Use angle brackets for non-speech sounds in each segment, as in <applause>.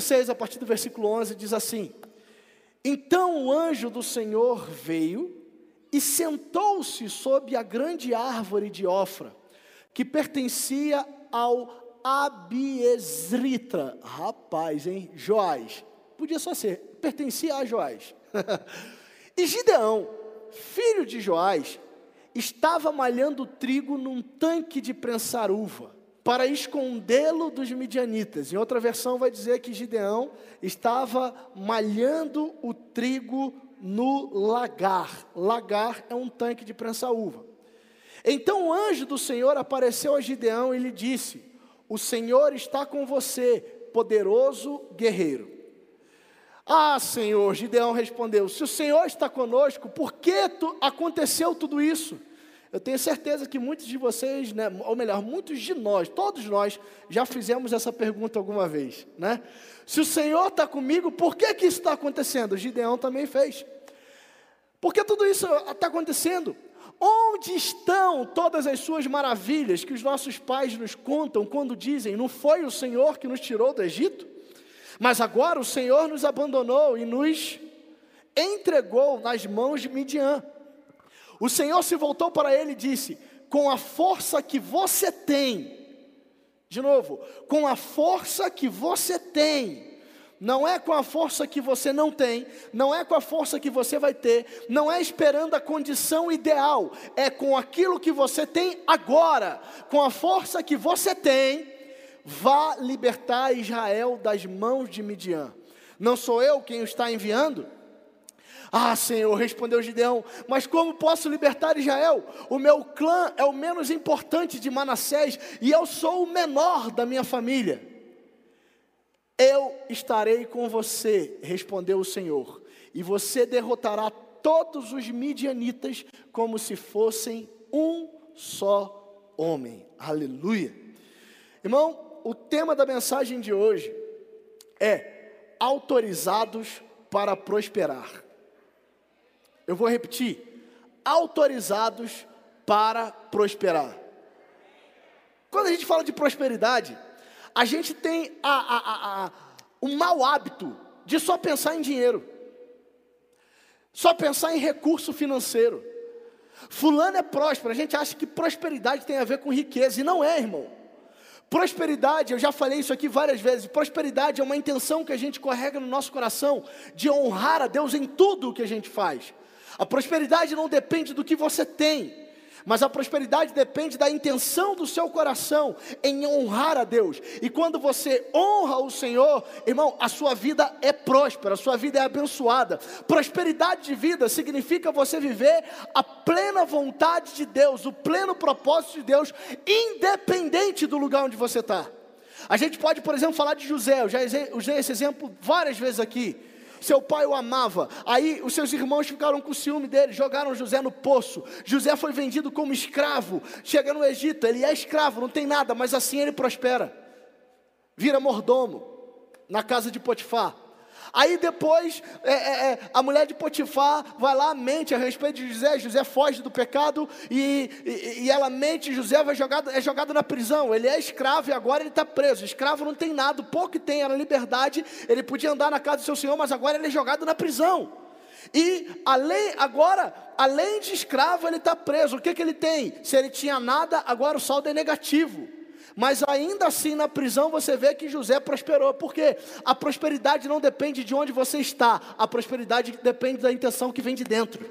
capítulo 6, a partir do versículo 11, diz assim: Então o anjo do Senhor veio e sentou-se sob a grande árvore de Ofra, que pertencia ao Abiesrita. Rapaz, hein? Joás. Podia só ser, pertencia a Joás. <laughs> e Gideão, filho de Joás, estava malhando trigo num tanque de prensar uva, para escondê-lo dos midianitas. Em outra versão vai dizer que Gideão estava malhando o trigo no lagar. Lagar é um tanque de prensar uva. Então o anjo do Senhor apareceu a Gideão e lhe disse: O Senhor está com você, poderoso guerreiro. Ah, Senhor, Gideão respondeu: Se o Senhor está conosco, por que aconteceu tudo isso? Eu tenho certeza que muitos de vocês, né, ou melhor, muitos de nós, todos nós, já fizemos essa pergunta alguma vez, né? Se o Senhor está comigo, por que, que isso está acontecendo? Gideão também fez. Por que tudo isso está acontecendo? Onde estão todas as suas maravilhas que os nossos pais nos contam quando dizem: Não foi o Senhor que nos tirou do Egito? Mas agora o Senhor nos abandonou e nos entregou nas mãos de Midian. O Senhor se voltou para ele e disse: Com a força que você tem, de novo, com a força que você tem, não é com a força que você não tem, não é com a força que você vai ter, não é esperando a condição ideal, é com aquilo que você tem agora, com a força que você tem, Vá libertar Israel das mãos de Midian. Não sou eu quem o está enviando? Ah, Senhor, respondeu Gideão, mas como posso libertar Israel? O meu clã é o menos importante de Manassés e eu sou o menor da minha família. Eu estarei com você, respondeu o Senhor, e você derrotará todos os midianitas como se fossem um só homem. Aleluia. Irmão, o tema da mensagem de hoje é autorizados para prosperar. Eu vou repetir: autorizados para prosperar. Quando a gente fala de prosperidade, a gente tem a, a, a, o mau hábito de só pensar em dinheiro, só pensar em recurso financeiro. Fulano é próspero, a gente acha que prosperidade tem a ver com riqueza, e não é, irmão. Prosperidade, eu já falei isso aqui várias vezes. Prosperidade é uma intenção que a gente carrega no nosso coração de honrar a Deus em tudo o que a gente faz. A prosperidade não depende do que você tem, mas a prosperidade depende da intenção do seu coração em honrar a Deus. E quando você honra o Senhor, irmão, a sua vida é próspera, a sua vida é abençoada. Prosperidade de vida significa você viver a plena vontade de Deus, o pleno propósito de Deus, independente do lugar onde você está. A gente pode, por exemplo, falar de José, eu já usei esse exemplo várias vezes aqui seu pai o amava. Aí os seus irmãos ficaram com ciúme dele, jogaram José no poço. José foi vendido como escravo. Chega no Egito, ele é escravo, não tem nada, mas assim ele prospera. Vira mordomo na casa de Potifar. Aí depois é, é, é, a mulher de Potifar vai lá, mente a respeito de José, José foge do pecado e, e, e ela mente, José vai jogado, é jogado na prisão. Ele é escravo e agora ele está preso. Escravo não tem nada, pouco que tem era liberdade, ele podia andar na casa do seu senhor, mas agora ele é jogado na prisão. E além, agora, além de escravo, ele está preso. O que, que ele tem? Se ele tinha nada, agora o saldo é negativo. Mas ainda assim, na prisão, você vê que José prosperou, porque a prosperidade não depende de onde você está, a prosperidade depende da intenção que vem de dentro.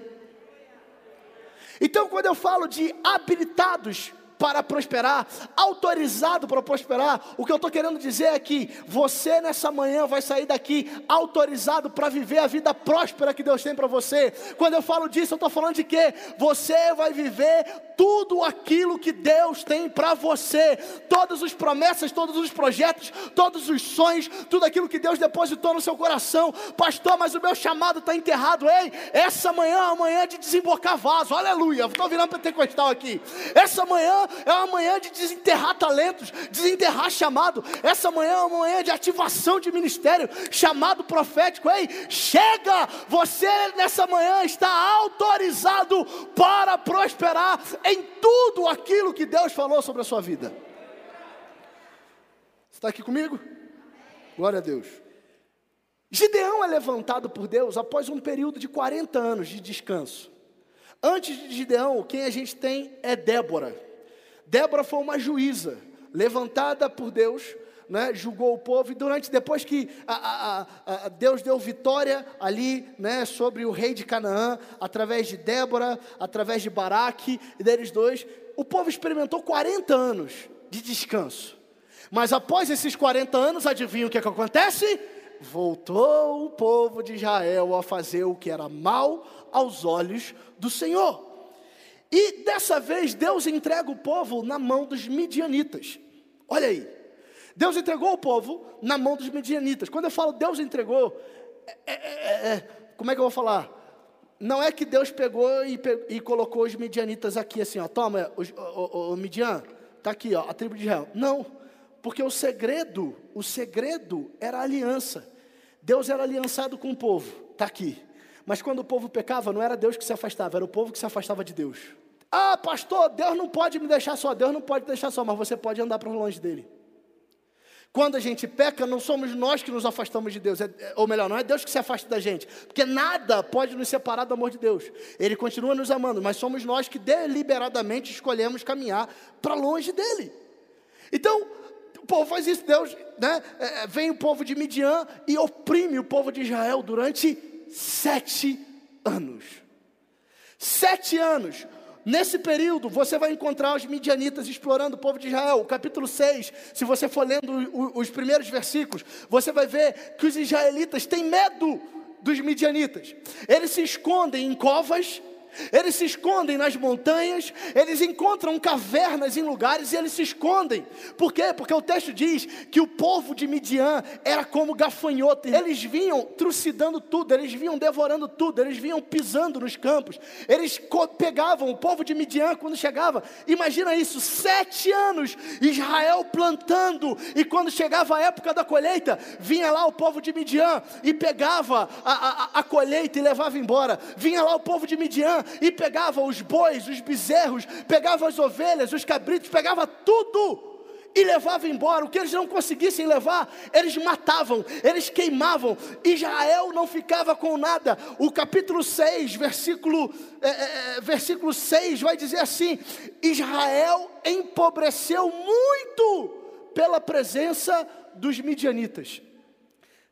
Então, quando eu falo de habilitados para prosperar, autorizado para prosperar. O que eu estou querendo dizer é que você nessa manhã vai sair daqui autorizado para viver a vida próspera que Deus tem para você. Quando eu falo disso, eu estou falando de que você vai viver tudo aquilo que Deus tem para você, todas as promessas, todos os projetos, todos os sonhos, tudo aquilo que Deus depositou no seu coração. Pastor, mas o meu chamado está enterrado. Ei, essa manhã é de desembocar vaso. Aleluia. Estou virando pentecostal aqui. Essa manhã é uma manhã de desenterrar talentos, desenterrar chamado. Essa manhã é uma manhã de ativação de ministério, chamado profético. Ei, chega! Você nessa manhã está autorizado para prosperar em tudo aquilo que Deus falou sobre a sua vida. Está aqui comigo? Glória a Deus. Gideão é levantado por Deus após um período de 40 anos de descanso. Antes de Gideão, quem a gente tem é Débora. Débora foi uma juíza levantada por Deus, né, julgou o povo, e durante, depois que a, a, a, Deus deu vitória ali, né, sobre o rei de Canaã, através de Débora, através de Baraque, e deles dois, o povo experimentou 40 anos de descanso. Mas após esses 40 anos, adivinha o que, é que acontece? Voltou o povo de Israel a fazer o que era mal aos olhos do Senhor. E dessa vez Deus entrega o povo na mão dos midianitas. Olha aí. Deus entregou o povo na mão dos midianitas. Quando eu falo Deus entregou, é, é, é, é como é que eu vou falar? Não é que Deus pegou e, e colocou os midianitas aqui assim, ó, toma, o, o, o Midian, tá aqui, ó, a tribo de Israel. Não, porque o segredo, o segredo era a aliança. Deus era aliançado com o povo, tá aqui. Mas quando o povo pecava, não era Deus que se afastava, era o povo que se afastava de Deus. Ah, pastor, Deus não pode me deixar só, Deus não pode deixar só, mas você pode andar para longe dele. Quando a gente peca, não somos nós que nos afastamos de Deus, é, é, ou melhor, não é Deus que se afasta da gente, porque nada pode nos separar do amor de Deus. Ele continua nos amando, mas somos nós que deliberadamente escolhemos caminhar para longe dele. Então, o povo faz isso, Deus, né? É, vem o povo de Midian e oprime o povo de Israel durante sete anos. Sete anos. Nesse período, você vai encontrar os midianitas explorando o povo de Israel. O capítulo 6, se você for lendo os primeiros versículos, você vai ver que os israelitas têm medo dos midianitas. Eles se escondem em covas, eles se escondem nas montanhas, eles encontram cavernas em lugares e eles se escondem. Por quê? Porque o texto diz que o povo de Midian era como gafanhoto. Eles vinham trucidando tudo, eles vinham devorando tudo, eles vinham pisando nos campos. Eles pegavam o povo de Midian quando chegava. Imagina isso, sete anos, Israel plantando, e quando chegava a época da colheita, vinha lá o povo de Midian e pegava a, a, a colheita e levava embora. Vinha lá o povo de Midian e pegava os bois, os bezerros, pegava as ovelhas, os cabritos, pegava tudo e levava embora. O que eles não conseguissem levar, eles matavam, eles queimavam. Israel não ficava com nada. O capítulo 6, versículo, é, é, é versículo 6 vai dizer assim: Israel empobreceu muito pela presença dos midianitas.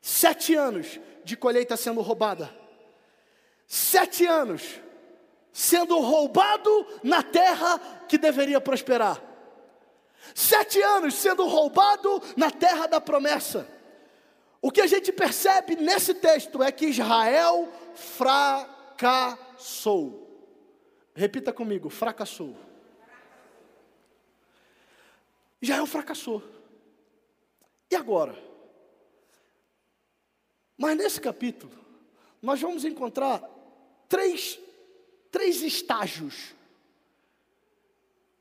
Sete anos de colheita sendo roubada. Sete anos sendo roubado na terra que deveria prosperar. Sete anos sendo roubado na terra da promessa. O que a gente percebe nesse texto é que Israel fracassou. Repita comigo: fracassou. Israel fracassou. E agora? Mas nesse capítulo, nós vamos encontrar três três estágios.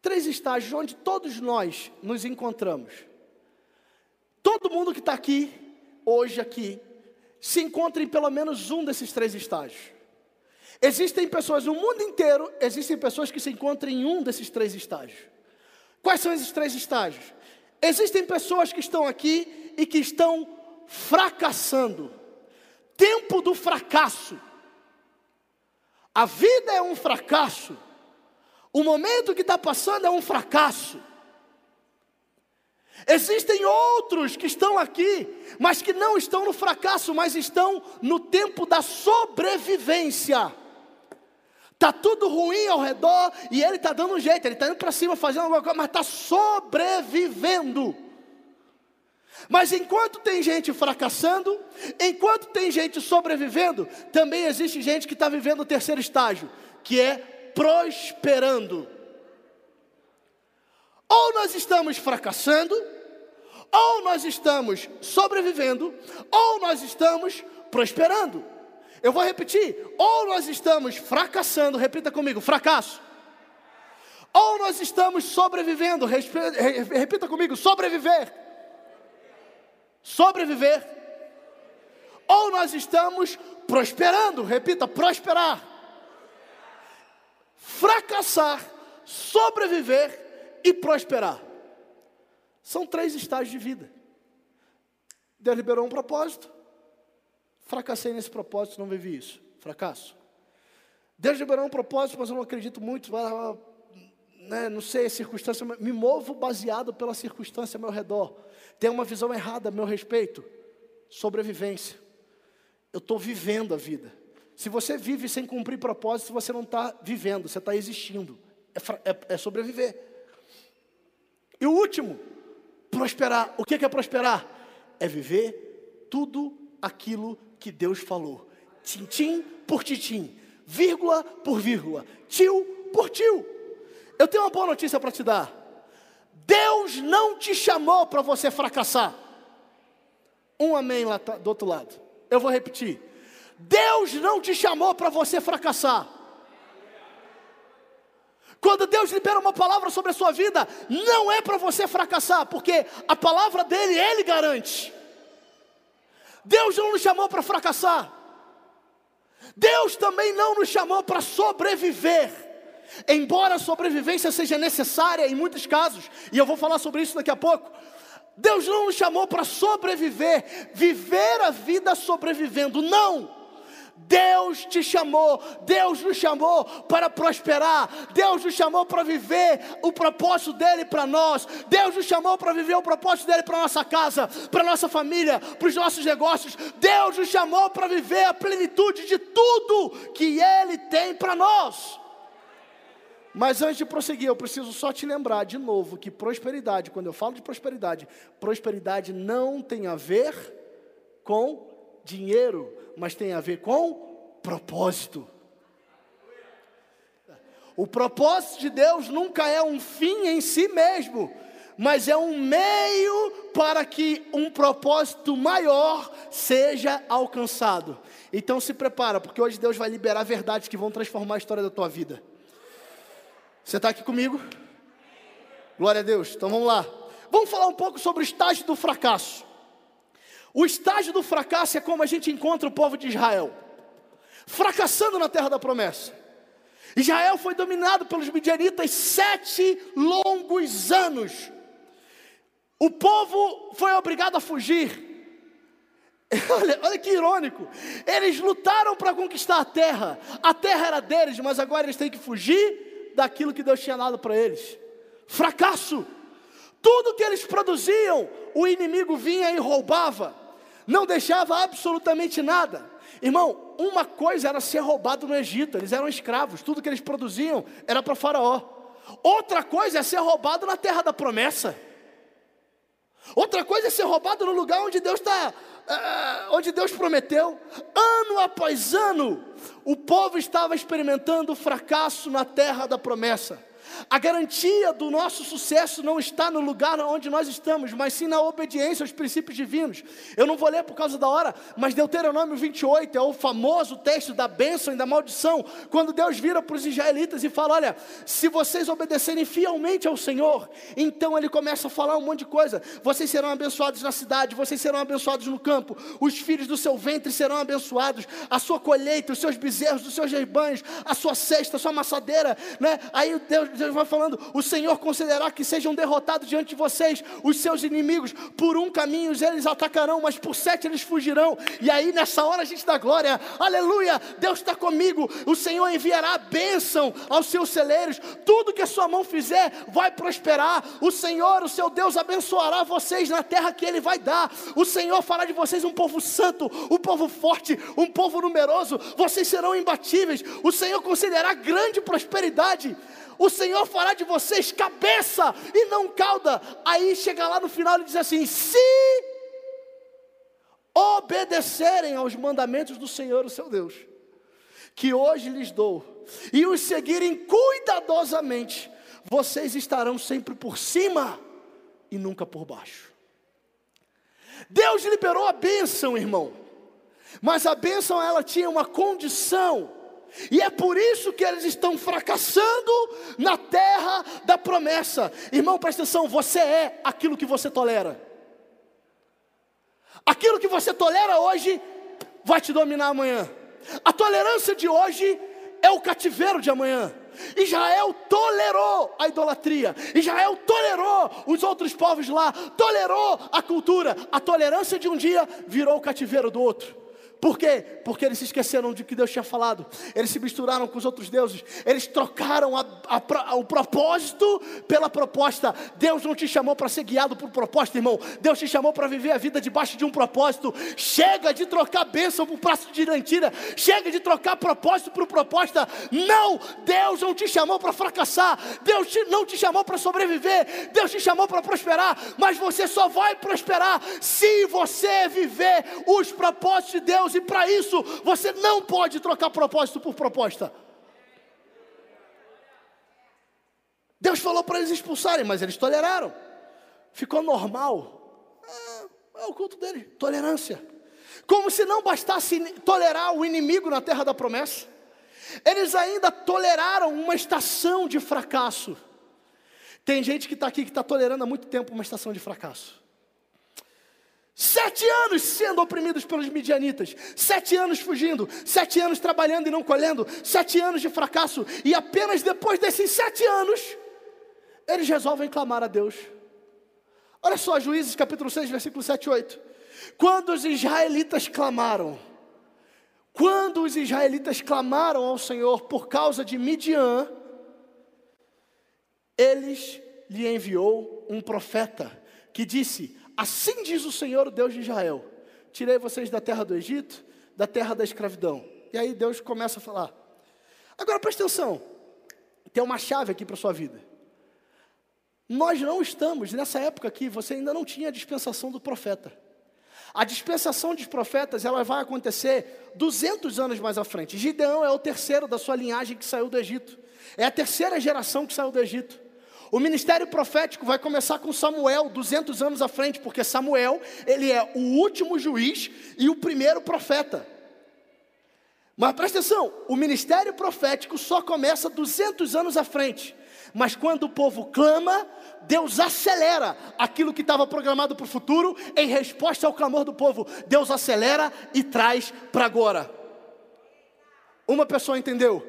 Três estágios onde todos nós nos encontramos. Todo mundo que está aqui, hoje aqui, se encontra em pelo menos um desses três estágios. Existem pessoas no mundo inteiro, existem pessoas que se encontram em um desses três estágios. Quais são esses três estágios? Existem pessoas que estão aqui e que estão fracassando. Tempo do fracasso. A vida é um fracasso. O momento que está passando é um fracasso. Existem outros que estão aqui, mas que não estão no fracasso, mas estão no tempo da sobrevivência. Está tudo ruim ao redor e ele está dando um jeito, ele está indo para cima fazendo alguma coisa, mas está sobrevivendo. Mas enquanto tem gente fracassando, enquanto tem gente sobrevivendo, também existe gente que está vivendo o terceiro estágio, que é prosperando. Ou nós estamos fracassando, ou nós estamos sobrevivendo, ou nós estamos prosperando. Eu vou repetir: ou nós estamos fracassando, repita comigo, fracasso. Ou nós estamos sobrevivendo, repita comigo, sobreviver sobreviver, ou nós estamos prosperando, repita, prosperar, fracassar, sobreviver e prosperar. São três estágios de vida. Deus liberou um propósito, fracassei nesse propósito, não vivi isso. Fracasso. Deus liberou um propósito, mas eu não acredito muito. Né, não sei circunstância, me movo baseado pela circunstância ao meu redor. Tem uma visão errada a meu respeito. Sobrevivência. Eu estou vivendo a vida. Se você vive sem cumprir propósito, você não está vivendo, você está existindo. É, é, é, sobreviver. E o último, prosperar. O que é prosperar? É viver tudo aquilo que Deus falou. Tintim por tintim, vírgula por vírgula, tio por tio. Eu tenho uma boa notícia para te dar. Deus não te chamou para você fracassar. Um amém lá do outro lado. Eu vou repetir. Deus não te chamou para você fracassar. Quando Deus libera uma palavra sobre a sua vida, não é para você fracassar, porque a palavra dele, ele garante. Deus não nos chamou para fracassar. Deus também não nos chamou para sobreviver. Embora a sobrevivência seja necessária em muitos casos, e eu vou falar sobre isso daqui a pouco, Deus não nos chamou para sobreviver, viver a vida sobrevivendo, não. Deus te chamou, Deus nos chamou para prosperar, Deus nos chamou para viver o propósito dele para nós, Deus nos chamou para viver o propósito dele para nossa casa, para nossa família, para os nossos negócios, Deus nos chamou para viver a plenitude de tudo que ele tem para nós. Mas antes de prosseguir, eu preciso só te lembrar de novo que prosperidade, quando eu falo de prosperidade, prosperidade não tem a ver com dinheiro, mas tem a ver com propósito. O propósito de Deus nunca é um fim em si mesmo, mas é um meio para que um propósito maior seja alcançado. Então se prepara, porque hoje Deus vai liberar verdades que vão transformar a história da tua vida. Você está aqui comigo? Glória a Deus. Então vamos lá. Vamos falar um pouco sobre o estágio do fracasso. O estágio do fracasso é como a gente encontra o povo de Israel, fracassando na terra da promessa. Israel foi dominado pelos midianitas sete longos anos. O povo foi obrigado a fugir. <laughs> Olha, olha que irônico. Eles lutaram para conquistar a terra. A terra era deles, mas agora eles têm que fugir daquilo que Deus tinha dado para eles. Fracasso. Tudo que eles produziam, o inimigo vinha e roubava, não deixava absolutamente nada. Irmão, uma coisa era ser roubado no Egito, eles eram escravos, tudo que eles produziam era para Faraó. Outra coisa é ser roubado na terra da promessa. Outra coisa é ser roubado no lugar onde Deus está, uh, onde Deus prometeu. Ano após ano, o povo estava experimentando fracasso na terra da promessa. A garantia do nosso sucesso não está no lugar onde nós estamos, mas sim na obediência aos princípios divinos. Eu não vou ler por causa da hora, mas Deuteronômio 28 é o famoso texto da bênção e da maldição, quando Deus vira para os israelitas e fala: Olha, se vocês obedecerem fielmente ao Senhor, então Ele começa a falar um monte de coisa. Vocês serão abençoados na cidade, vocês serão abençoados no campo, os filhos do seu ventre serão abençoados, a sua colheita, os seus bezerros, os seus rebanhos, a sua cesta, a sua amassadeira, né? Aí Deus Deus vai falando: o Senhor considerará que sejam derrotados diante de vocês os seus inimigos, por um caminho eles atacarão, mas por sete eles fugirão. E aí nessa hora a gente dá glória, aleluia, Deus está comigo, o Senhor enviará bênção aos seus celeiros, tudo que a sua mão fizer vai prosperar. O Senhor, o seu Deus, abençoará vocês na terra que Ele vai dar. O Senhor fará de vocês um povo santo, um povo forte, um povo numeroso. Vocês serão imbatíveis. O Senhor concederá grande prosperidade o Senhor fará de vocês cabeça e não cauda. Aí chega lá no final e diz assim: se obedecerem aos mandamentos do Senhor, o seu Deus, que hoje lhes dou, e os seguirem cuidadosamente, vocês estarão sempre por cima e nunca por baixo. Deus liberou a bênção, irmão, mas a bênção ela tinha uma condição e é por isso que eles estão fracassando na terra da promessa. Irmão, presta atenção: você é aquilo que você tolera. Aquilo que você tolera hoje vai te dominar amanhã. A tolerância de hoje é o cativeiro de amanhã. Israel tolerou a idolatria, Israel tolerou os outros povos lá, tolerou a cultura. A tolerância de um dia virou o cativeiro do outro. Por quê? Porque eles se esqueceram de que Deus tinha falado. Eles se misturaram com os outros deuses. Eles trocaram a, a, o propósito pela proposta. Deus não te chamou para ser guiado por proposta, irmão. Deus te chamou para viver a vida debaixo de um propósito. Chega de trocar bênção por prazo de mentira. Chega de trocar propósito por proposta. Não! Deus não te chamou para fracassar. Deus te, não te chamou para sobreviver. Deus te chamou para prosperar. Mas você só vai prosperar se você viver os propósitos de Deus Deus, e para isso você não pode trocar propósito por proposta. Deus falou para eles expulsarem, mas eles toleraram. Ficou normal. É, é o culto dele, tolerância. Como se não bastasse tolerar o inimigo na terra da promessa, eles ainda toleraram uma estação de fracasso. Tem gente que está aqui que está tolerando há muito tempo uma estação de fracasso. Sete anos sendo oprimidos pelos midianitas, sete anos fugindo, sete anos trabalhando e não colhendo, sete anos de fracasso, e apenas depois desses sete anos, eles resolvem clamar a Deus. Olha só, Juízes capítulo 6, versículo 7 e 8. Quando os israelitas clamaram, quando os israelitas clamaram ao Senhor por causa de Midian, eles lhe enviou um profeta que disse: Assim diz o Senhor, o Deus de Israel: Tirei vocês da terra do Egito, da terra da escravidão. E aí Deus começa a falar. Agora presta atenção, tem uma chave aqui para sua vida. Nós não estamos, nessa época aqui, você ainda não tinha a dispensação do profeta. A dispensação dos profetas, ela vai acontecer 200 anos mais à frente. Gideão é o terceiro da sua linhagem que saiu do Egito. É a terceira geração que saiu do Egito. O ministério profético vai começar com Samuel, 200 anos à frente, porque Samuel, ele é o último juiz e o primeiro profeta. Mas presta atenção, o ministério profético só começa 200 anos à frente. Mas quando o povo clama, Deus acelera aquilo que estava programado para o futuro, em resposta ao clamor do povo. Deus acelera e traz para agora. Uma pessoa entendeu?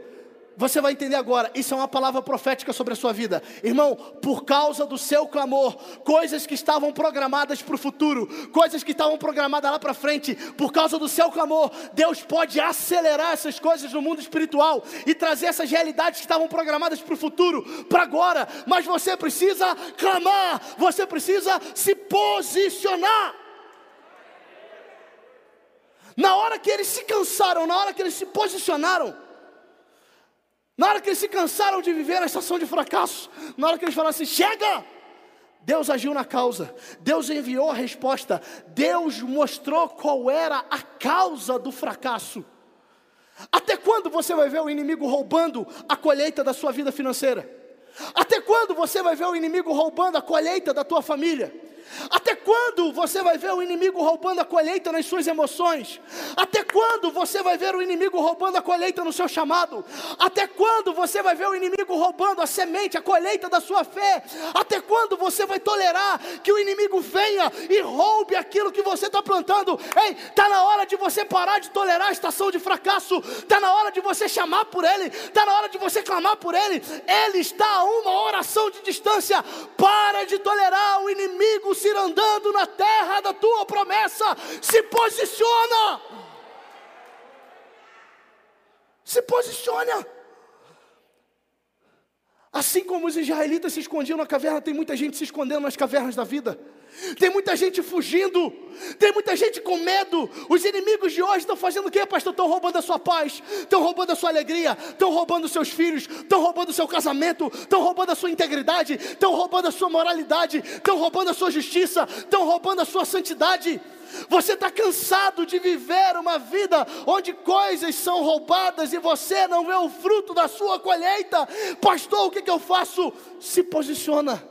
Você vai entender agora, isso é uma palavra profética sobre a sua vida. Irmão, por causa do seu clamor, coisas que estavam programadas para o futuro, coisas que estavam programadas lá para frente, por causa do seu clamor, Deus pode acelerar essas coisas no mundo espiritual e trazer essas realidades que estavam programadas para o futuro, para agora. Mas você precisa clamar, você precisa se posicionar. Na hora que eles se cansaram, na hora que eles se posicionaram, na hora que eles se cansaram de viver a estação de fracasso, na hora que eles falaram assim: chega! Deus agiu na causa, Deus enviou a resposta, Deus mostrou qual era a causa do fracasso. Até quando você vai ver o inimigo roubando a colheita da sua vida financeira? Até quando você vai ver o inimigo roubando a colheita da tua família? Até quando você vai ver o inimigo roubando a colheita nas suas emoções? Até quando você vai ver o inimigo roubando a colheita no seu chamado? Até quando você vai ver o inimigo roubando a semente, a colheita da sua fé? Até quando você vai tolerar que o inimigo venha e roube aquilo que você está plantando? Ei, está na hora de você parar de tolerar a estação de fracasso, está na hora de você chamar por ele, está na hora de você clamar por ele. Ele está a uma oração de distância. Para de tolerar o inimigo se andando na terra da tua promessa. Se posiciona. Se posiciona. Assim como os israelitas se escondiam na caverna, tem muita gente se escondendo nas cavernas da vida. Tem muita gente fugindo, tem muita gente com medo. Os inimigos de hoje estão fazendo o que, pastor? Estão roubando a sua paz, estão roubando a sua alegria, estão roubando os seus filhos, estão roubando o seu casamento, estão roubando a sua integridade, estão roubando a sua moralidade, estão roubando a sua justiça, estão roubando a sua santidade. Você está cansado de viver uma vida onde coisas são roubadas e você não vê o fruto da sua colheita. Pastor, o que, que eu faço? Se posiciona.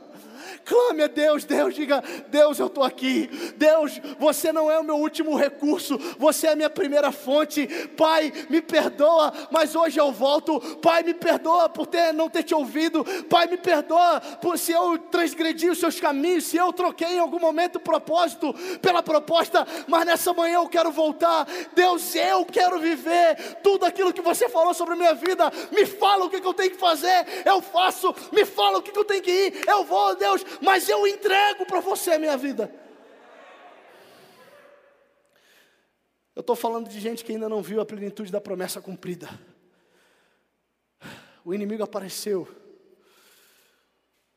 Clame a Deus, Deus diga: Deus, eu estou aqui. Deus, você não é o meu último recurso, você é a minha primeira fonte. Pai, me perdoa, mas hoje eu volto. Pai, me perdoa por ter, não ter te ouvido. Pai, me perdoa por se eu transgredi os seus caminhos, se eu troquei em algum momento o propósito pela proposta, mas nessa manhã eu quero voltar. Deus, eu quero viver tudo aquilo que você falou sobre a minha vida. Me fala o que, que eu tenho que fazer, eu faço. Me fala o que, que eu tenho que ir, eu vou, Deus mas eu entrego para você a minha vida. Eu estou falando de gente que ainda não viu a plenitude da promessa cumprida. O inimigo apareceu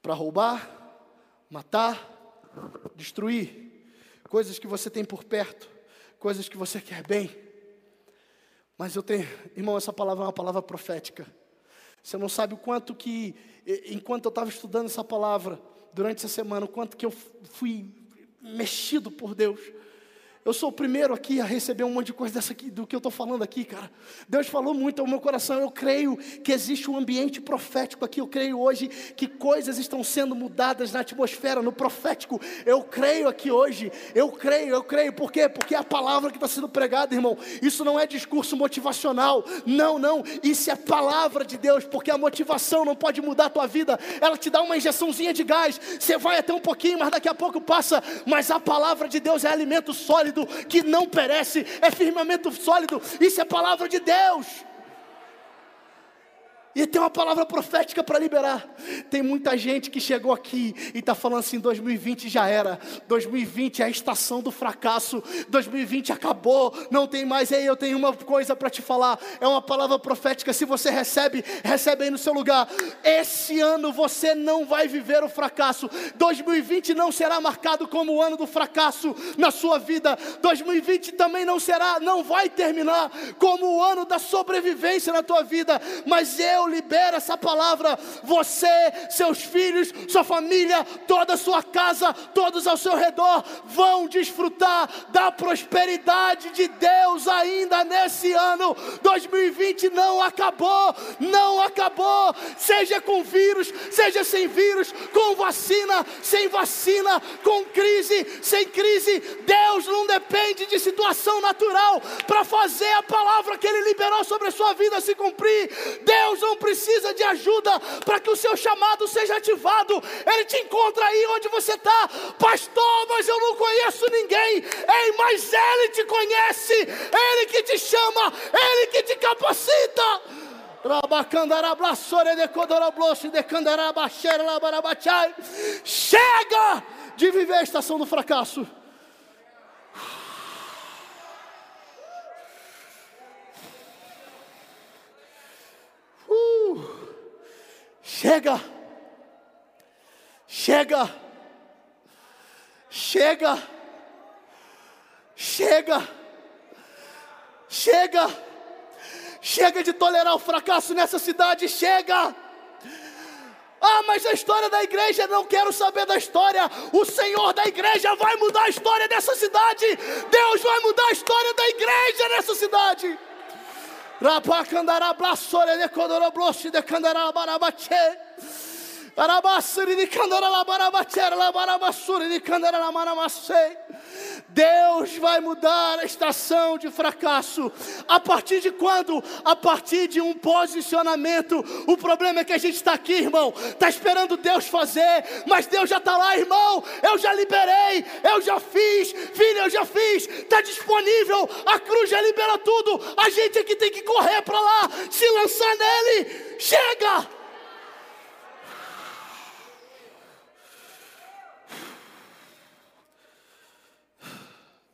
para roubar, matar, destruir coisas que você tem por perto, coisas que você quer bem. Mas eu tenho, irmão, essa palavra é uma palavra profética. Você não sabe o quanto que, enquanto eu estava estudando essa palavra durante essa semana, o quanto que eu fui mexido por Deus. Eu sou o primeiro aqui a receber um monte de coisa dessa aqui, do que eu estou falando aqui, cara. Deus falou muito ao meu coração. Eu creio que existe um ambiente profético aqui. Eu creio hoje que coisas estão sendo mudadas na atmosfera, no profético. Eu creio aqui hoje. Eu creio, eu creio. Por quê? Porque é a palavra que está sendo pregada, irmão. Isso não é discurso motivacional. Não, não. Isso é palavra de Deus. Porque a motivação não pode mudar a tua vida. Ela te dá uma injeçãozinha de gás. Você vai até um pouquinho, mas daqui a pouco passa. Mas a palavra de Deus é alimento sólido sólido, que não perece, é firmamento sólido, isso é palavra de Deus. E tem uma palavra profética para liberar. Tem muita gente que chegou aqui e está falando assim: 2020 já era, 2020 é a estação do fracasso, 2020 acabou, não tem mais. Ei, eu tenho uma coisa para te falar. É uma palavra profética. Se você recebe, recebe aí no seu lugar. Esse ano você não vai viver o fracasso. 2020 não será marcado como o ano do fracasso na sua vida. 2020 também não será, não vai terminar como o ano da sobrevivência na tua vida. Mas eu eu libero essa palavra. Você, seus filhos, sua família, toda a sua casa, todos ao seu redor vão desfrutar da prosperidade de Deus ainda nesse ano. 2020 não acabou, não acabou. Seja com vírus, seja sem vírus, com vacina, sem vacina, com crise, sem crise. Deus não depende de situação natural para fazer a palavra que Ele liberou sobre a sua vida se cumprir. Deus não não precisa de ajuda para que o seu chamado seja ativado. Ele te encontra aí onde você está, pastor. Mas eu não conheço ninguém. Ei, mas Ele te conhece, Ele que te chama, Ele que te capacita. Chega de viver a estação do fracasso. Uh, chega, chega, chega, chega, chega, chega de tolerar o fracasso nessa cidade, chega. Ah, mas a história da igreja, não quero saber da história. O Senhor da igreja vai mudar a história dessa cidade. Deus vai mudar a história da igreja nessa cidade. Rapa candara blasore de codoro blosi de candara barabache. Deus vai mudar a estação de fracasso. A partir de quando? A partir de um posicionamento. O problema é que a gente está aqui, irmão, está esperando Deus fazer, mas Deus já está lá, irmão. Eu já liberei, eu já fiz, filho, eu já fiz, está disponível. A cruz já liberou tudo. A gente aqui tem que correr para lá, se lançar nele. Chega!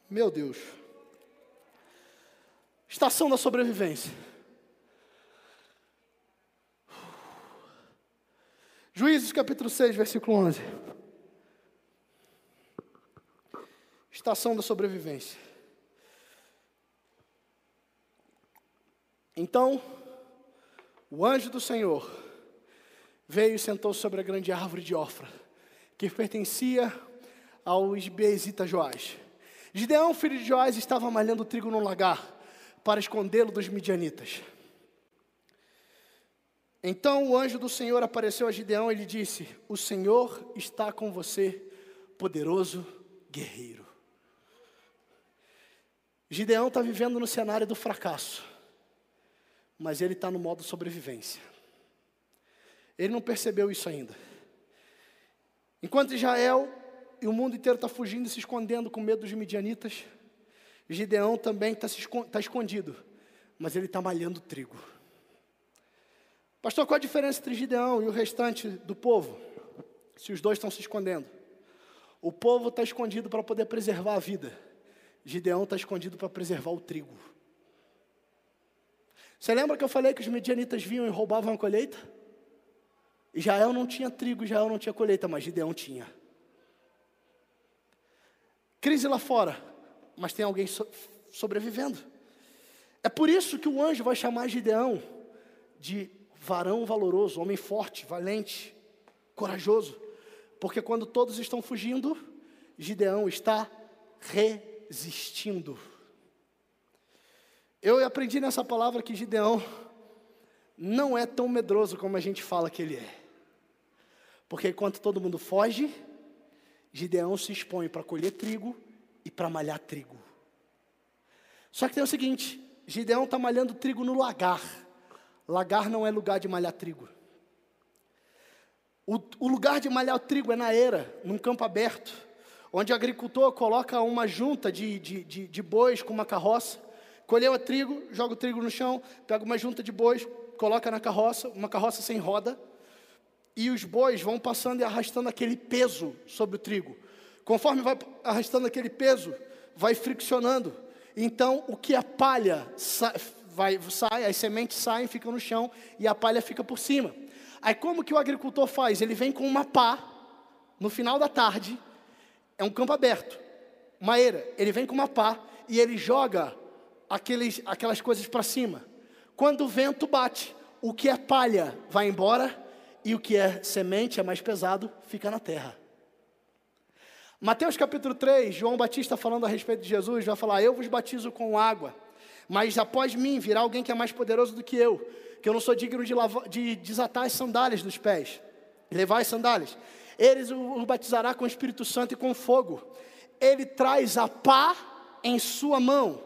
Meu Deus. Estação da sobrevivência. Juízes capítulo 6, versículo 11. Estação da sobrevivência. Então, o anjo do Senhor veio e sentou sobre a grande árvore de Ofra, que pertencia ao Isbeezita Joás. Gideão, filho de Joás, estava malhando trigo no lagar para escondê-lo dos midianitas. Então o anjo do Senhor apareceu a Gideão e lhe disse: O Senhor está com você, poderoso guerreiro. Gideão está vivendo no cenário do fracasso, mas ele está no modo sobrevivência. Ele não percebeu isso ainda. Enquanto Israel e o mundo inteiro está fugindo e se escondendo com medo dos midianitas. Gideão também está tá escondido, mas ele está malhando trigo. Pastor, qual a diferença entre Gideão e o restante do povo? Se os dois estão se escondendo. O povo está escondido para poder preservar a vida. Gideão está escondido para preservar o trigo. Você lembra que eu falei que os medianitas vinham e roubavam a colheita? Israel não tinha trigo, Israel não tinha colheita, mas Gideão tinha. Crise lá fora, mas tem alguém so sobrevivendo. É por isso que o anjo vai chamar Gideão de varão valoroso, homem forte, valente, corajoso. Porque quando todos estão fugindo, Gideão está resistindo. Eu aprendi nessa palavra que Gideão não é tão medroso como a gente fala que ele é. Porque enquanto todo mundo foge, Gideão se expõe para colher trigo e para malhar trigo. Só que tem o seguinte: Gideão está malhando trigo no lagar. Lagar não é lugar de malhar trigo. O, o lugar de malhar trigo é na era, num campo aberto, onde o agricultor coloca uma junta de, de, de, de bois com uma carroça, colheu o trigo, joga o trigo no chão, pega uma junta de bois, coloca na carroça, uma carroça sem roda, e os bois vão passando e arrastando aquele peso sobre o trigo. Conforme vai arrastando aquele peso, vai friccionando. Então, o que a palha sai, vai, sai, as sementes saem, ficam no chão e a palha fica por cima. Aí como que o agricultor faz? Ele vem com uma pá, no final da tarde, é um campo aberto, uma ele vem com uma pá e ele joga aqueles, aquelas coisas para cima. Quando o vento bate, o que é palha vai embora e o que é semente, é mais pesado, fica na terra. Mateus capítulo 3, João Batista falando a respeito de Jesus, vai falar: Eu vos batizo com água, mas após mim virá alguém que é mais poderoso do que eu, que eu não sou digno de, lavar, de desatar as sandálias dos pés, levar as sandálias. Eles o, o batizará com o Espírito Santo e com fogo. Ele traz a pá em sua mão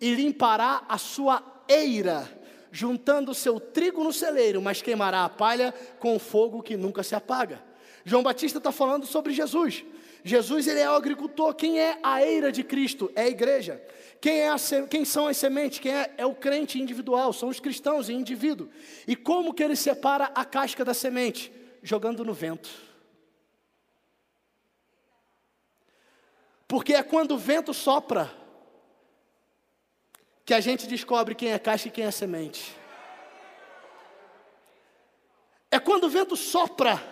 e limpará a sua eira, juntando seu trigo no celeiro, mas queimará a palha com fogo que nunca se apaga. João Batista está falando sobre Jesus. Jesus ele é o agricultor. Quem é a eira de Cristo? É a igreja. Quem, é a, quem são as sementes? Quem é, é o crente individual? São os cristãos em indivíduo. E como que ele separa a casca da semente? Jogando no vento. Porque é quando o vento sopra que a gente descobre quem é casca e quem é semente. É quando o vento sopra,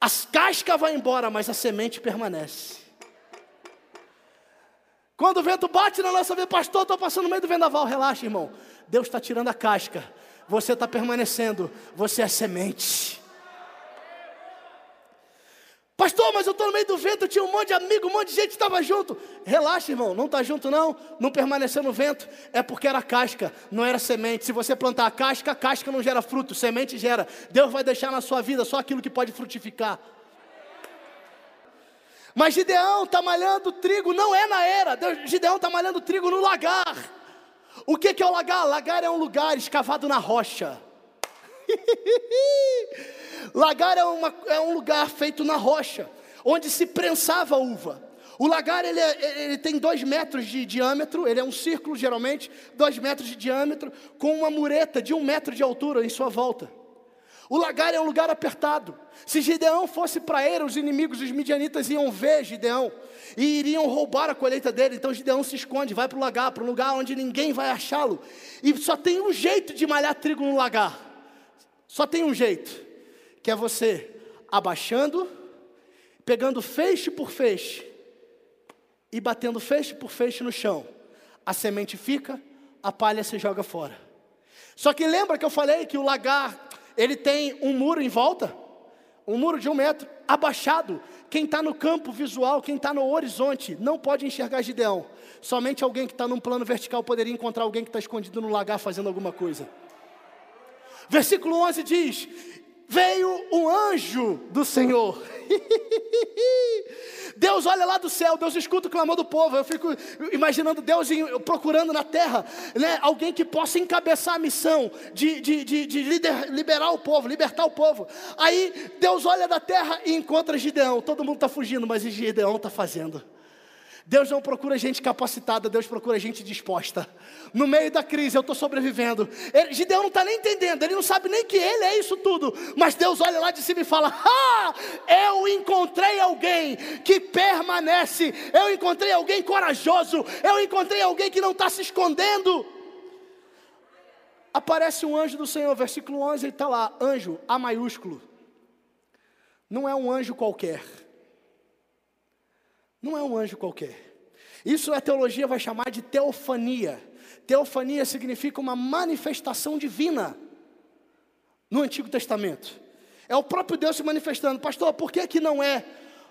as cascas vão embora, mas a semente permanece. Quando o vento bate na nossa vida, pastor, estou passando no meio do vendaval, relaxa, irmão. Deus está tirando a casca, você está permanecendo, você é semente. Pastor, mas eu estou no meio do vento, tinha um monte de amigo, um monte de gente estava junto. Relaxa, irmão, não está junto não, não permaneceu no vento, é porque era casca, não era semente. Se você plantar a casca, a casca não gera fruto, semente gera. Deus vai deixar na sua vida só aquilo que pode frutificar. Mas Gideão está malhando trigo, não é na era, Deus, Gideão está malhando trigo no lagar. O que, que é o lagar? Lagar é um lugar escavado na rocha. <laughs> Lagar é, uma, é um lugar feito na rocha, onde se prensava uva. O lagar ele, é, ele, tem dois metros de diâmetro, ele é um círculo geralmente, dois metros de diâmetro, com uma mureta de um metro de altura em sua volta. O lagar é um lugar apertado. Se Gideão fosse para ele, os inimigos, os midianitas iam ver Gideão e iriam roubar a colheita dele. Então Gideão se esconde, vai para o lagar, para um lugar onde ninguém vai achá-lo. E só tem um jeito de malhar trigo no lagar. Só tem um jeito que é você abaixando, pegando feixe por feixe e batendo feixe por feixe no chão. A semente fica, a palha se joga fora. Só que lembra que eu falei que o lagar ele tem um muro em volta, um muro de um metro, abaixado. Quem está no campo visual, quem está no horizonte, não pode enxergar Gideão. Somente alguém que está num plano vertical poderia encontrar alguém que está escondido no lagar fazendo alguma coisa. Versículo 11 diz: veio um anjo do Senhor. <laughs> Deus olha lá do céu, Deus escuta o clamor do povo. Eu fico imaginando Deus procurando na terra né, alguém que possa encabeçar a missão de, de, de, de lider, liberar o povo, libertar o povo. Aí Deus olha da terra e encontra Gideão. Todo mundo está fugindo, mas Gideão está fazendo. Deus não procura gente capacitada, Deus procura gente disposta. No meio da crise, eu estou sobrevivendo. Ele, Gideão não está nem entendendo, ele não sabe nem que ele é isso tudo. Mas Deus olha lá de cima e fala: Ah, eu encontrei alguém que permanece, eu encontrei alguém corajoso, eu encontrei alguém que não está se escondendo. Aparece um anjo do Senhor, versículo 11, ele está lá, anjo, A maiúsculo. Não é um anjo qualquer não é um anjo qualquer. Isso a teologia vai chamar de teofania. Teofania significa uma manifestação divina no Antigo Testamento. É o próprio Deus se manifestando. Pastor, por que, que não é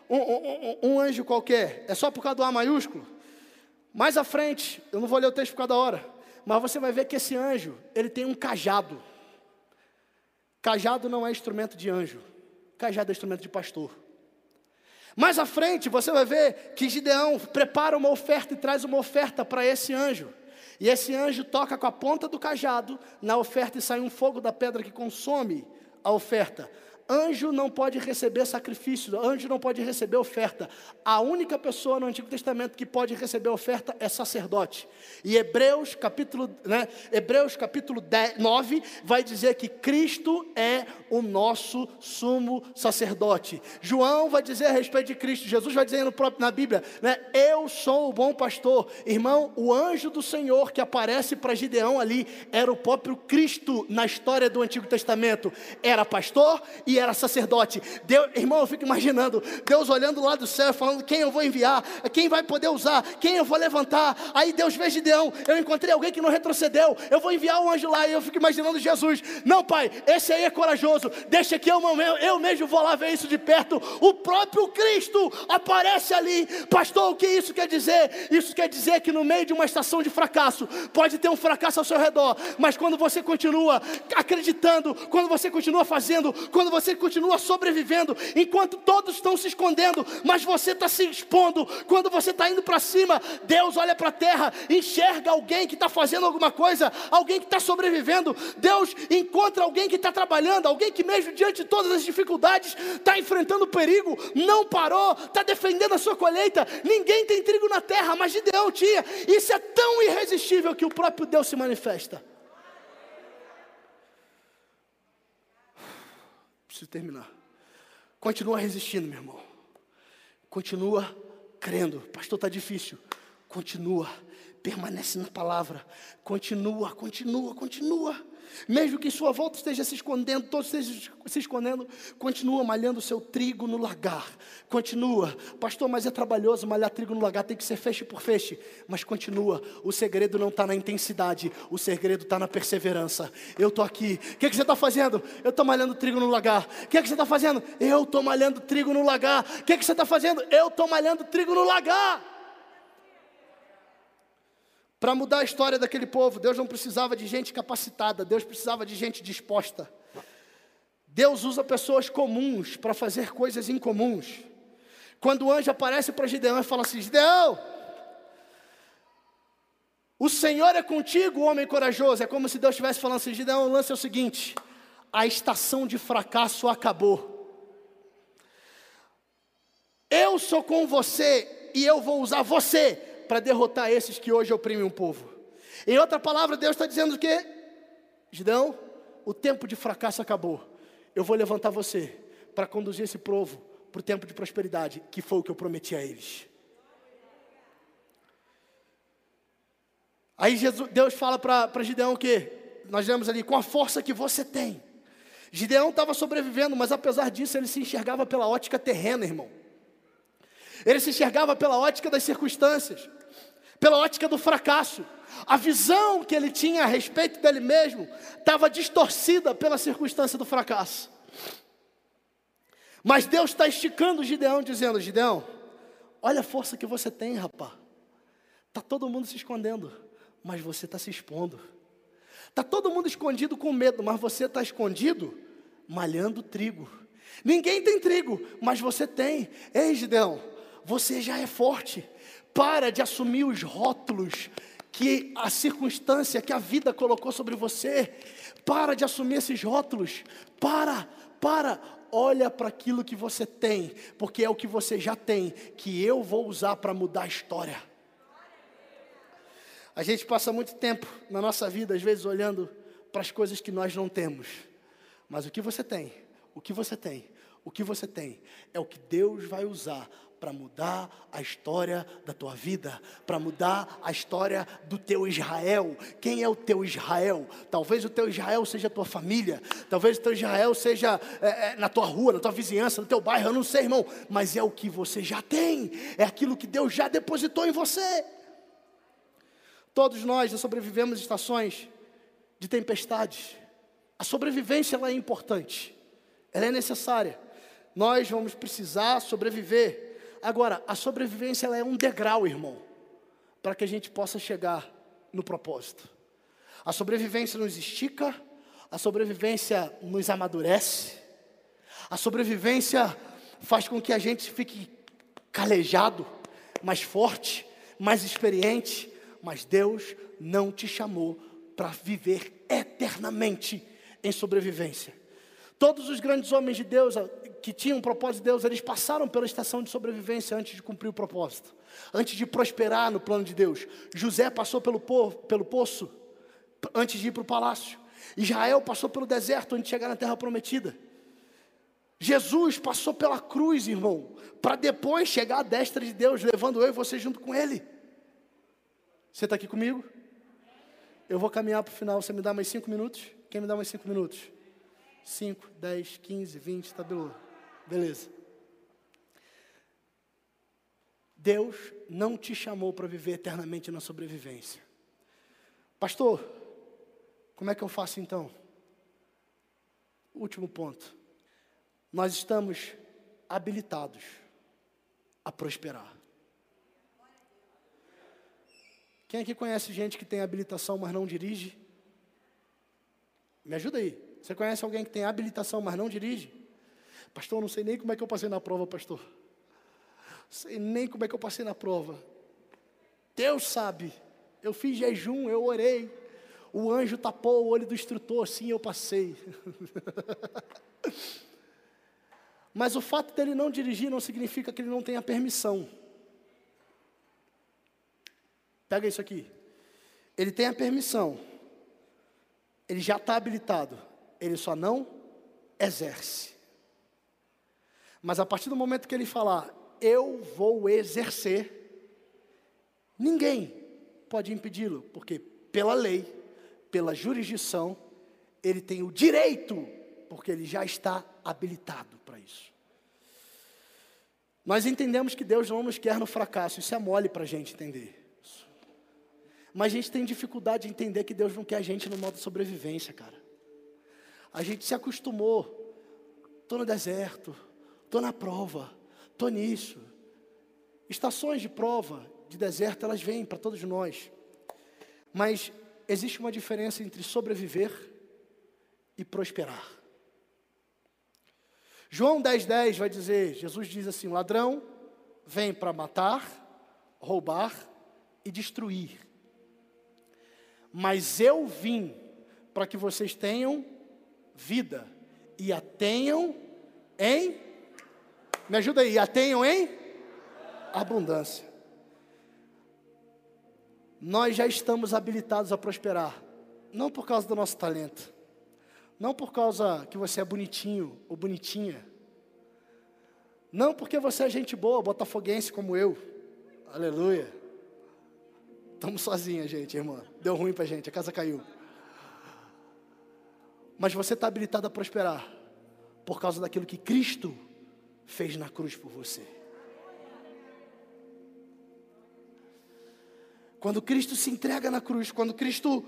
um, um, um, anjo qualquer? É só por causa do A maiúsculo? Mais à frente, eu não vou ler o texto por causa da hora, mas você vai ver que esse anjo, ele tem um cajado. Cajado não é instrumento de anjo, cajado é instrumento de pastor. Mais à frente, você vai ver que Gideão prepara uma oferta e traz uma oferta para esse anjo. E esse anjo toca com a ponta do cajado na oferta e sai um fogo da pedra que consome a oferta. Anjo não pode receber sacrifício, anjo não pode receber oferta. A única pessoa no Antigo Testamento que pode receber oferta é sacerdote. E Hebreus capítulo, né, Hebreus capítulo 10, 9 vai dizer que Cristo é o nosso sumo sacerdote. João vai dizer a respeito de Cristo, Jesus vai dizer no próprio, na Bíblia, né, eu sou o bom pastor. Irmão, o anjo do Senhor que aparece para Gideão ali era o próprio Cristo na história do Antigo Testamento. Era pastor e e era sacerdote. Deus, irmão, eu fico imaginando Deus olhando lá do céu, falando quem eu vou enviar, quem vai poder usar, quem eu vou levantar. Aí Deus vê Gideão, eu encontrei alguém que não retrocedeu, eu vou enviar um anjo lá e eu fico imaginando Jesus. Não, pai, esse aí é corajoso, deixa que eu, eu mesmo vou lá ver isso de perto. O próprio Cristo aparece ali. Pastor, o que isso quer dizer? Isso quer dizer que no meio de uma estação de fracasso, pode ter um fracasso ao seu redor, mas quando você continua acreditando, quando você continua fazendo, quando você você continua sobrevivendo, enquanto todos estão se escondendo, mas você está se expondo. Quando você está indo para cima, Deus olha para a terra, enxerga alguém que está fazendo alguma coisa, alguém que está sobrevivendo. Deus encontra alguém que está trabalhando, alguém que, mesmo diante de todas as dificuldades, está enfrentando perigo, não parou, está defendendo a sua colheita. Ninguém tem trigo na terra, mas Gideão tinha. Isso é tão irresistível que o próprio Deus se manifesta. Preciso terminar. Continua resistindo, meu irmão. Continua crendo. Pastor, está difícil. Continua. Permanece na palavra. Continua, continua, continua. Mesmo que sua volta esteja se escondendo, todos estejam se escondendo, continua malhando o seu trigo no lagar. Continua, pastor, mas é trabalhoso malhar trigo no lagar, tem que ser feixe por feixe. Mas continua, o segredo não está na intensidade, o segredo está na perseverança. Eu estou aqui, o que, que você está fazendo? Eu estou malhando trigo no lagar. O que, que você está fazendo? Eu estou malhando trigo no lagar. O que, que você está fazendo? Eu estou malhando trigo no lagar. Para mudar a história daquele povo, Deus não precisava de gente capacitada, Deus precisava de gente disposta. Deus usa pessoas comuns para fazer coisas incomuns. Quando o anjo aparece para Gideão e fala assim: Gideão, o Senhor é contigo, homem corajoso. É como se Deus estivesse falando assim: Gideão, o lance é o seguinte: a estação de fracasso acabou. Eu sou com você e eu vou usar você para derrotar esses que hoje oprimem o povo. Em outra palavra, Deus está dizendo o quê? Gideão, o tempo de fracasso acabou. Eu vou levantar você para conduzir esse povo para o tempo de prosperidade, que foi o que eu prometi a eles. Aí Jesus, Deus fala para Gideão o quê? Nós lemos ali, com a força que você tem. Gideão estava sobrevivendo, mas apesar disso, ele se enxergava pela ótica terrena, irmão. Ele se enxergava pela ótica das circunstâncias pela ótica do fracasso. A visão que ele tinha a respeito dele mesmo estava distorcida pela circunstância do fracasso. Mas Deus está esticando Gideão, dizendo: Gideão, olha a força que você tem, rapaz. Está todo mundo se escondendo, mas você está se expondo. Está todo mundo escondido com medo, mas você está escondido malhando trigo. Ninguém tem trigo, mas você tem. Ei, Gideão, você já é forte. Para de assumir os rótulos que a circunstância, que a vida colocou sobre você. Para de assumir esses rótulos. Para, para. Olha para aquilo que você tem, porque é o que você já tem, que eu vou usar para mudar a história. A gente passa muito tempo na nossa vida, às vezes, olhando para as coisas que nós não temos. Mas o que você tem, o que você tem, o que você tem, é o que Deus vai usar para mudar a história da tua vida, para mudar a história do teu Israel. Quem é o teu Israel? Talvez o teu Israel seja a tua família, talvez o teu Israel seja é, é, na tua rua, na tua vizinhança, no teu bairro, eu não sei, irmão, mas é o que você já tem, é aquilo que Deus já depositou em você. Todos nós já sobrevivemos estações de tempestades. A sobrevivência ela é importante, ela é necessária. Nós vamos precisar sobreviver Agora, a sobrevivência ela é um degrau, irmão, para que a gente possa chegar no propósito. A sobrevivência nos estica, a sobrevivência nos amadurece, a sobrevivência faz com que a gente fique calejado, mais forte, mais experiente, mas Deus não te chamou para viver eternamente em sobrevivência. Todos os grandes homens de Deus, que tinham um propósito de Deus, eles passaram pela estação de sobrevivência antes de cumprir o propósito, antes de prosperar no plano de Deus. José passou pelo, po pelo poço antes de ir para o palácio. Israel passou pelo deserto antes de chegar na terra prometida. Jesus passou pela cruz, irmão, para depois chegar à destra de Deus, levando eu e você junto com Ele. Você está aqui comigo? Eu vou caminhar para o final. Você me dá mais cinco minutos? Quem me dá mais cinco minutos? Cinco, dez, quinze, vinte, tabelou. Beleza. Deus não te chamou para viver eternamente na sobrevivência. Pastor, como é que eu faço então? Último ponto. Nós estamos habilitados a prosperar. Quem aqui conhece gente que tem habilitação, mas não dirige? Me ajuda aí. Você conhece alguém que tem habilitação, mas não dirige? Pastor, não sei nem como é que eu passei na prova, pastor. Não sei nem como é que eu passei na prova. Deus sabe. Eu fiz jejum, eu orei. O anjo tapou o olho do instrutor, assim eu passei. <laughs> Mas o fato dele não dirigir não significa que ele não tenha permissão. Pega isso aqui. Ele tem a permissão. Ele já está habilitado. Ele só não exerce. Mas a partir do momento que ele falar, eu vou exercer, ninguém pode impedi-lo, porque pela lei, pela jurisdição, ele tem o direito, porque ele já está habilitado para isso. Nós entendemos que Deus não nos quer no fracasso, isso é mole para a gente entender. Mas a gente tem dificuldade de entender que Deus não quer a gente no modo sobrevivência, cara. A gente se acostumou, estou no deserto, estou na prova, estou nisso. Estações de prova, de deserto, elas vêm para todos nós. Mas existe uma diferença entre sobreviver e prosperar. João 10,10 10 vai dizer: Jesus diz assim: ladrão vem para matar, roubar e destruir. Mas eu vim para que vocês tenham vida e a tenham em me ajuda aí, a tenham em abundância. Nós já estamos habilitados a prosperar, não por causa do nosso talento, não por causa que você é bonitinho ou bonitinha, não porque você é gente boa, botafoguense como eu, aleluia. Estamos sozinhos, gente, irmã. Deu ruim para gente, a casa caiu. Mas você está habilitado a prosperar por causa daquilo que Cristo fez na cruz por você. Quando Cristo se entrega na cruz, quando Cristo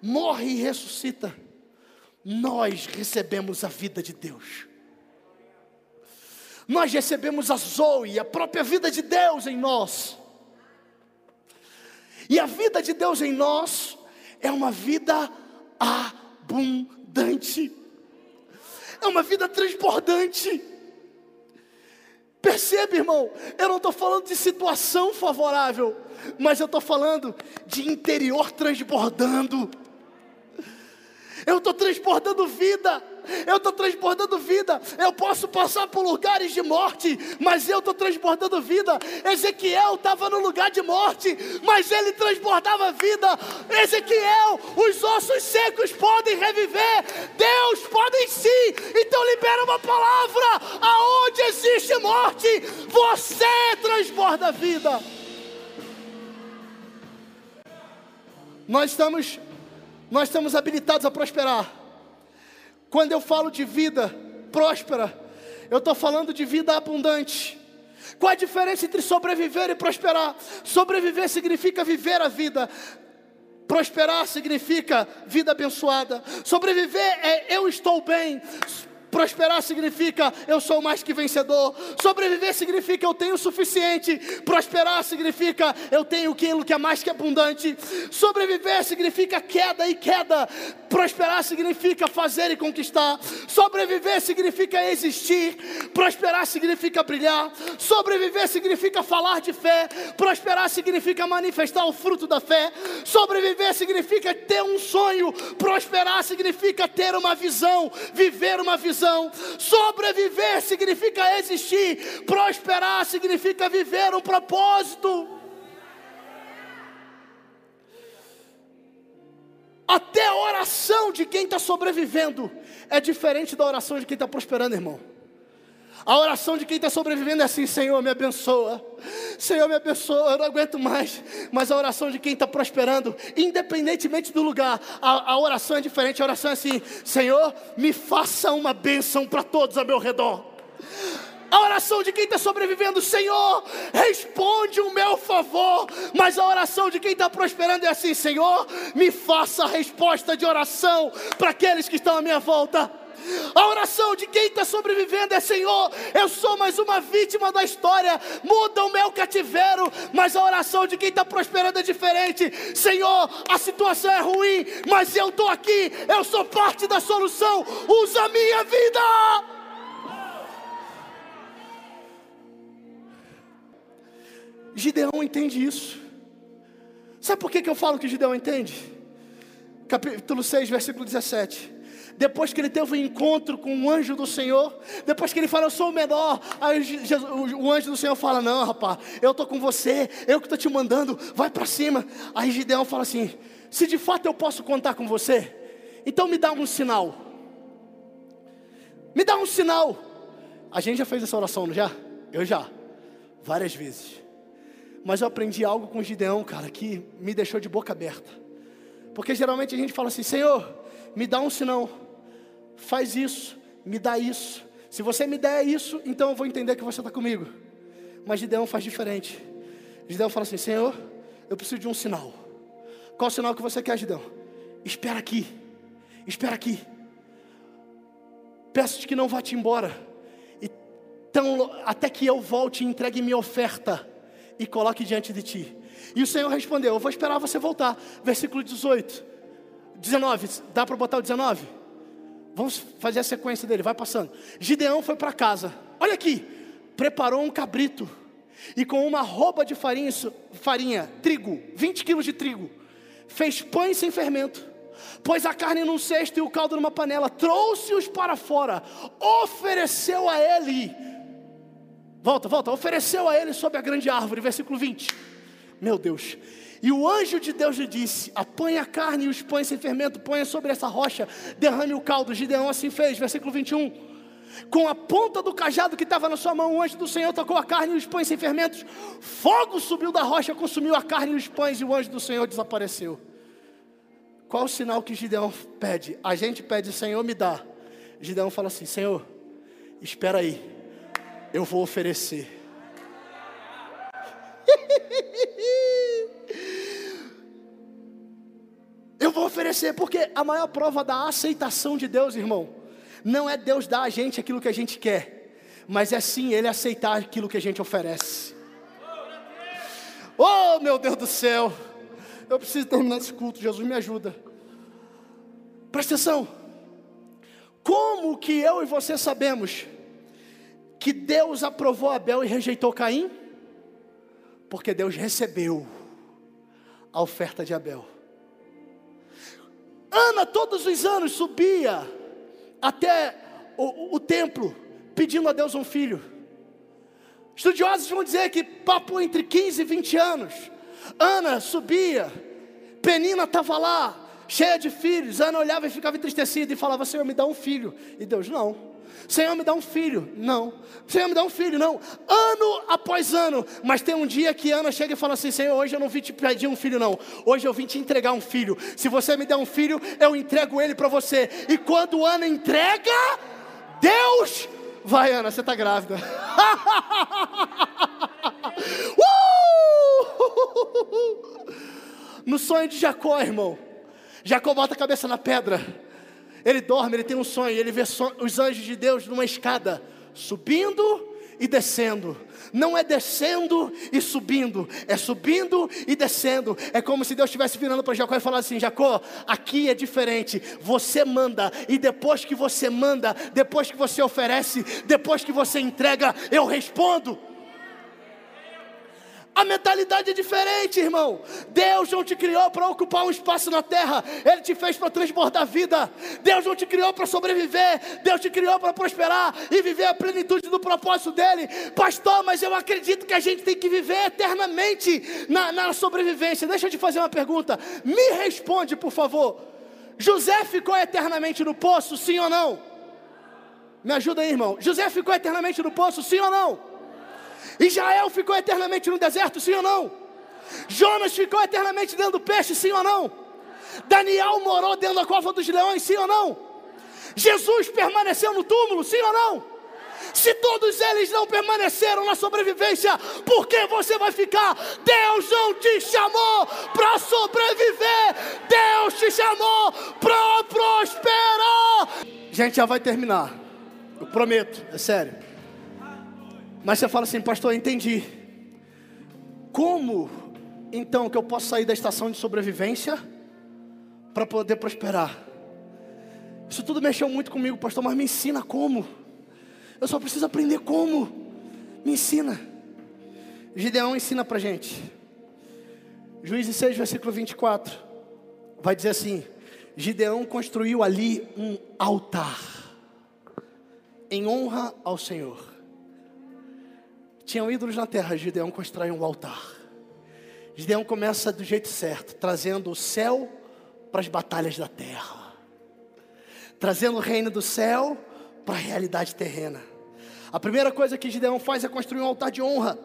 morre e ressuscita, nós recebemos a vida de Deus. Nós recebemos a Zoe, a própria vida de Deus em nós. E a vida de Deus em nós é uma vida abundante, é uma vida transbordante. Percebe, irmão? Eu não estou falando de situação favorável, mas eu estou falando de interior transbordando. Eu estou transbordando vida. Eu estou transbordando vida. Eu posso passar por lugares de morte, mas eu estou transbordando vida. Ezequiel estava no lugar de morte, mas ele transbordava vida. Ezequiel, os ossos secos podem reviver. Deus pode sim. Então libera uma palavra. Aonde existe morte, você transborda vida. Nós estamos nós estamos habilitados a prosperar. Quando eu falo de vida próspera, eu estou falando de vida abundante. Qual a diferença entre sobreviver e prosperar? Sobreviver significa viver a vida. Prosperar significa vida abençoada. Sobreviver é eu estou bem. Prosperar significa eu sou mais que vencedor. Sobreviver significa eu tenho o suficiente. Prosperar significa eu tenho aquilo que é mais que abundante. Sobreviver significa queda e queda. Prosperar significa fazer e conquistar. Sobreviver significa existir. Prosperar significa brilhar. Sobreviver significa falar de fé. Prosperar significa manifestar o fruto da fé. Sobreviver significa ter um sonho. Prosperar significa ter uma visão, viver uma visão Sobreviver significa existir, prosperar significa viver um propósito. Até a oração de quem está sobrevivendo é diferente da oração de quem está prosperando, irmão. A oração de quem está sobrevivendo é assim: Senhor, me abençoa. Senhor, me abençoa. Eu não aguento mais. Mas a oração de quem está prosperando, independentemente do lugar, a, a, oração é diferente. A oração é assim: Senhor, me faça uma bênção para todos ao meu redor. A oração de quem está sobrevivendo, Senhor, responde o meu favor. Mas a oração de quem está prosperando é assim: Senhor, me faça a resposta de oração para aqueles que estão à minha volta. A oração de quem está sobrevivendo é: Senhor, eu sou mais uma vítima da história, muda o meu cativeiro. Mas a oração de quem está prosperando é diferente: Senhor, a situação é ruim, mas eu estou aqui, eu sou parte da solução, usa a minha vida. Gideão entende isso. Sabe por que, que eu falo que Gideão entende? Capítulo 6, versículo 17 depois que ele teve um encontro com o anjo do Senhor, depois que ele fala, eu sou o menor, aí o anjo do Senhor fala, não rapaz, eu estou com você, eu que estou te mandando, vai para cima. Aí Gideão fala assim, se de fato eu posso contar com você, então me dá um sinal, me dá um sinal. A gente já fez essa oração, não já? Eu já, várias vezes. Mas eu aprendi algo com Gideão, cara, que me deixou de boca aberta. Porque geralmente a gente fala assim, Senhor, me dá um sinal faz isso, me dá isso. Se você me der isso, então eu vou entender que você está comigo. Mas Gideão faz diferente. Gideão fala assim: Senhor, eu preciso de um sinal. Qual sinal que você quer, Gideão? Espera aqui, espera aqui. Peço-te que não vá-te embora. Então, até que eu volte e entregue minha oferta e coloque diante de ti. E o Senhor respondeu: Eu vou esperar você voltar. Versículo 18, 19. Dá para botar o 19? Vamos fazer a sequência dele, vai passando. Gideão foi para casa. Olha aqui, preparou um cabrito. E com uma roupa de farinha, farinha, trigo, 20 quilos de trigo, fez pães sem fermento, pôs a carne num cesto e o caldo numa panela, trouxe-os para fora, ofereceu a ele. Volta, volta, ofereceu a ele sob a grande árvore, versículo 20. Meu Deus, e o anjo de Deus lhe disse: Apanha a carne e os pães sem fermento, ponha sobre essa rocha, derrame o caldo. Gideão assim fez, versículo 21. Com a ponta do cajado que estava na sua mão, o anjo do Senhor tocou a carne e os pães sem fermentos. Fogo subiu da rocha, consumiu a carne e os pães, e o anjo do Senhor desapareceu. Qual o sinal que Gideão pede? A gente pede, Senhor, me dá. Gideão fala assim: Senhor, espera aí, eu vou oferecer. Oferecer, porque a maior prova da aceitação de Deus, irmão, não é Deus dar a gente aquilo que a gente quer, mas é sim Ele aceitar aquilo que a gente oferece. Oh, meu Deus do céu, eu preciso terminar esse culto, Jesus me ajuda. Presta atenção, como que eu e você sabemos que Deus aprovou Abel e rejeitou Caim? Porque Deus recebeu a oferta de Abel. Ana todos os anos subia até o, o templo pedindo a Deus um filho. Estudiosos vão dizer que papo entre 15 e 20 anos. Ana subia, Penina estava lá, cheia de filhos. Ana olhava e ficava entristecida e falava: Senhor, me dá um filho. E Deus, não. Senhor, me dá um filho. Não. Senhor, me dá um filho. Não. Ano após ano. Mas tem um dia que Ana chega e fala assim: Senhor, hoje eu não vim te pedir um filho, não. Hoje eu vim te entregar um filho. Se você me der um filho, eu entrego ele para você. E quando Ana entrega, Deus. Vai, Ana, você está grávida. <laughs> uh! No sonho de Jacó, irmão. Jacó bota a cabeça na pedra. Ele dorme, ele tem um sonho, ele vê os anjos de Deus numa escada, subindo e descendo. Não é descendo e subindo, é subindo e descendo. É como se Deus estivesse virando para Jacó e falando assim: Jacó, aqui é diferente. Você manda, e depois que você manda, depois que você oferece, depois que você entrega, eu respondo. A mentalidade é diferente, irmão. Deus não te criou para ocupar um espaço na terra, Ele te fez para transbordar vida. Deus não te criou para sobreviver, Deus te criou para prosperar e viver a plenitude do propósito dEle. Pastor, mas eu acredito que a gente tem que viver eternamente na, na sobrevivência. Deixa eu te fazer uma pergunta, me responde, por favor. José ficou eternamente no poço, sim ou não? Me ajuda aí, irmão. José ficou eternamente no poço, sim ou não? Israel ficou eternamente no deserto, sim ou não? Jonas ficou eternamente dentro do peixe, sim ou não? Daniel morou dentro da cova dos leões, sim ou não? Jesus permaneceu no túmulo, sim ou não? Se todos eles não permaneceram na sobrevivência, por que você vai ficar? Deus não te chamou para sobreviver, Deus te chamou para prosperar. Gente, já vai terminar, eu prometo, é sério. Mas você fala assim, pastor, eu entendi. Como então que eu posso sair da estação de sobrevivência para poder prosperar? Isso tudo mexeu muito comigo, pastor, mas me ensina como. Eu só preciso aprender como. Me ensina. Gideão ensina para gente. Juízes 6, versículo 24. Vai dizer assim: Gideão construiu ali um altar em honra ao Senhor. Tinham ídolos na terra, Gideão constrói um altar. Gideão começa do jeito certo, trazendo o céu para as batalhas da terra, trazendo o reino do céu para a realidade terrena. A primeira coisa que Gideão faz é construir um altar de honra.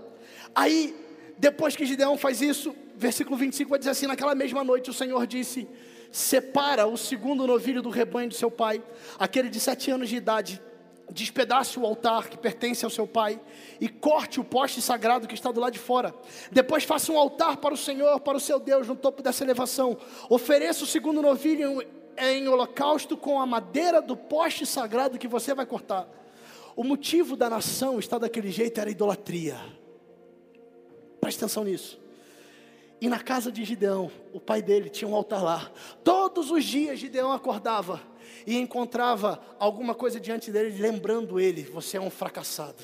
Aí, depois que Gideão faz isso, versículo 25 vai dizer assim: Naquela mesma noite o Senhor disse: Separa o segundo novilho do rebanho de seu pai, aquele de sete anos de idade, despedace o altar que pertence ao seu pai e corte o poste sagrado que está do lado de fora. Depois faça um altar para o Senhor, para o seu Deus, no topo dessa elevação. Ofereça o segundo novilho em holocausto com a madeira do poste sagrado que você vai cortar. O motivo da nação estar daquele jeito era idolatria. Preste atenção nisso. E na casa de Gideão, o pai dele tinha um altar lá. Todos os dias Gideão acordava e encontrava alguma coisa diante dele, lembrando ele: você é um fracassado,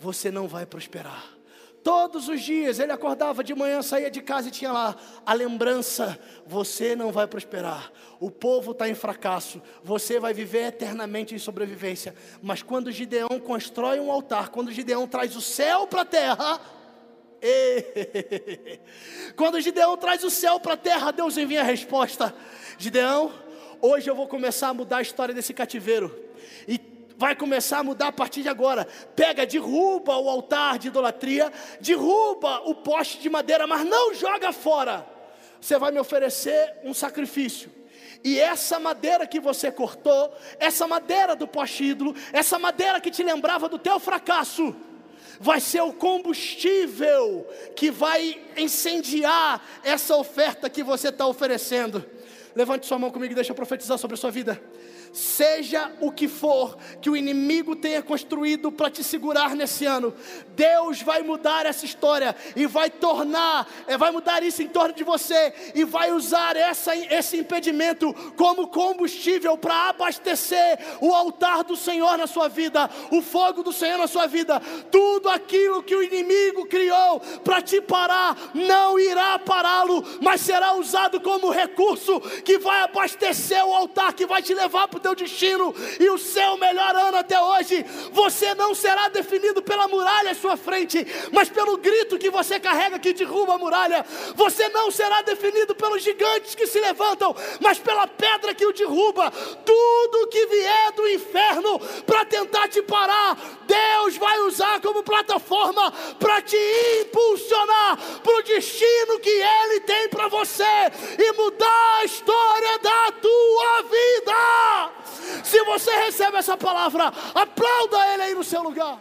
você não vai prosperar. Todos os dias ele acordava de manhã, saía de casa e tinha lá a lembrança: você não vai prosperar. O povo está em fracasso, você vai viver eternamente em sobrevivência. Mas quando Gideão constrói um altar, quando Gideão traz o céu para a terra, <laughs> quando Gideão traz o céu para a terra, Deus envia a resposta: Gideão, Hoje eu vou começar a mudar a história desse cativeiro. E vai começar a mudar a partir de agora. Pega, derruba o altar de idolatria, derruba o poste de madeira, mas não joga fora. Você vai me oferecer um sacrifício. E essa madeira que você cortou, essa madeira do poste ídolo, essa madeira que te lembrava do teu fracasso, vai ser o combustível que vai incendiar essa oferta que você está oferecendo. Levante sua mão comigo e deixa eu profetizar sobre a sua vida. Seja o que for que o inimigo tenha construído para te segurar nesse ano, Deus vai mudar essa história e vai tornar, eh, vai mudar isso em torno de você e vai usar essa, esse impedimento como combustível para abastecer o altar do Senhor na sua vida, o fogo do Senhor na sua vida. Tudo aquilo que o inimigo criou para te parar não irá pará-lo, mas será usado como recurso que vai abastecer o altar, que vai te levar para o teu destino e o seu melhor ano até hoje. Você não será definido pela muralha à sua frente, mas pelo grito que você carrega que derruba a muralha. Você não será definido pelos gigantes que se levantam, mas pela pedra que o derruba. Tudo que vier do inferno para tentar te parar, Deus vai usar como plataforma para te impulsionar para o destino que Ele tem para você e mudar a história da tua vida. Se você recebe essa palavra, aplauda Ele aí no seu lugar.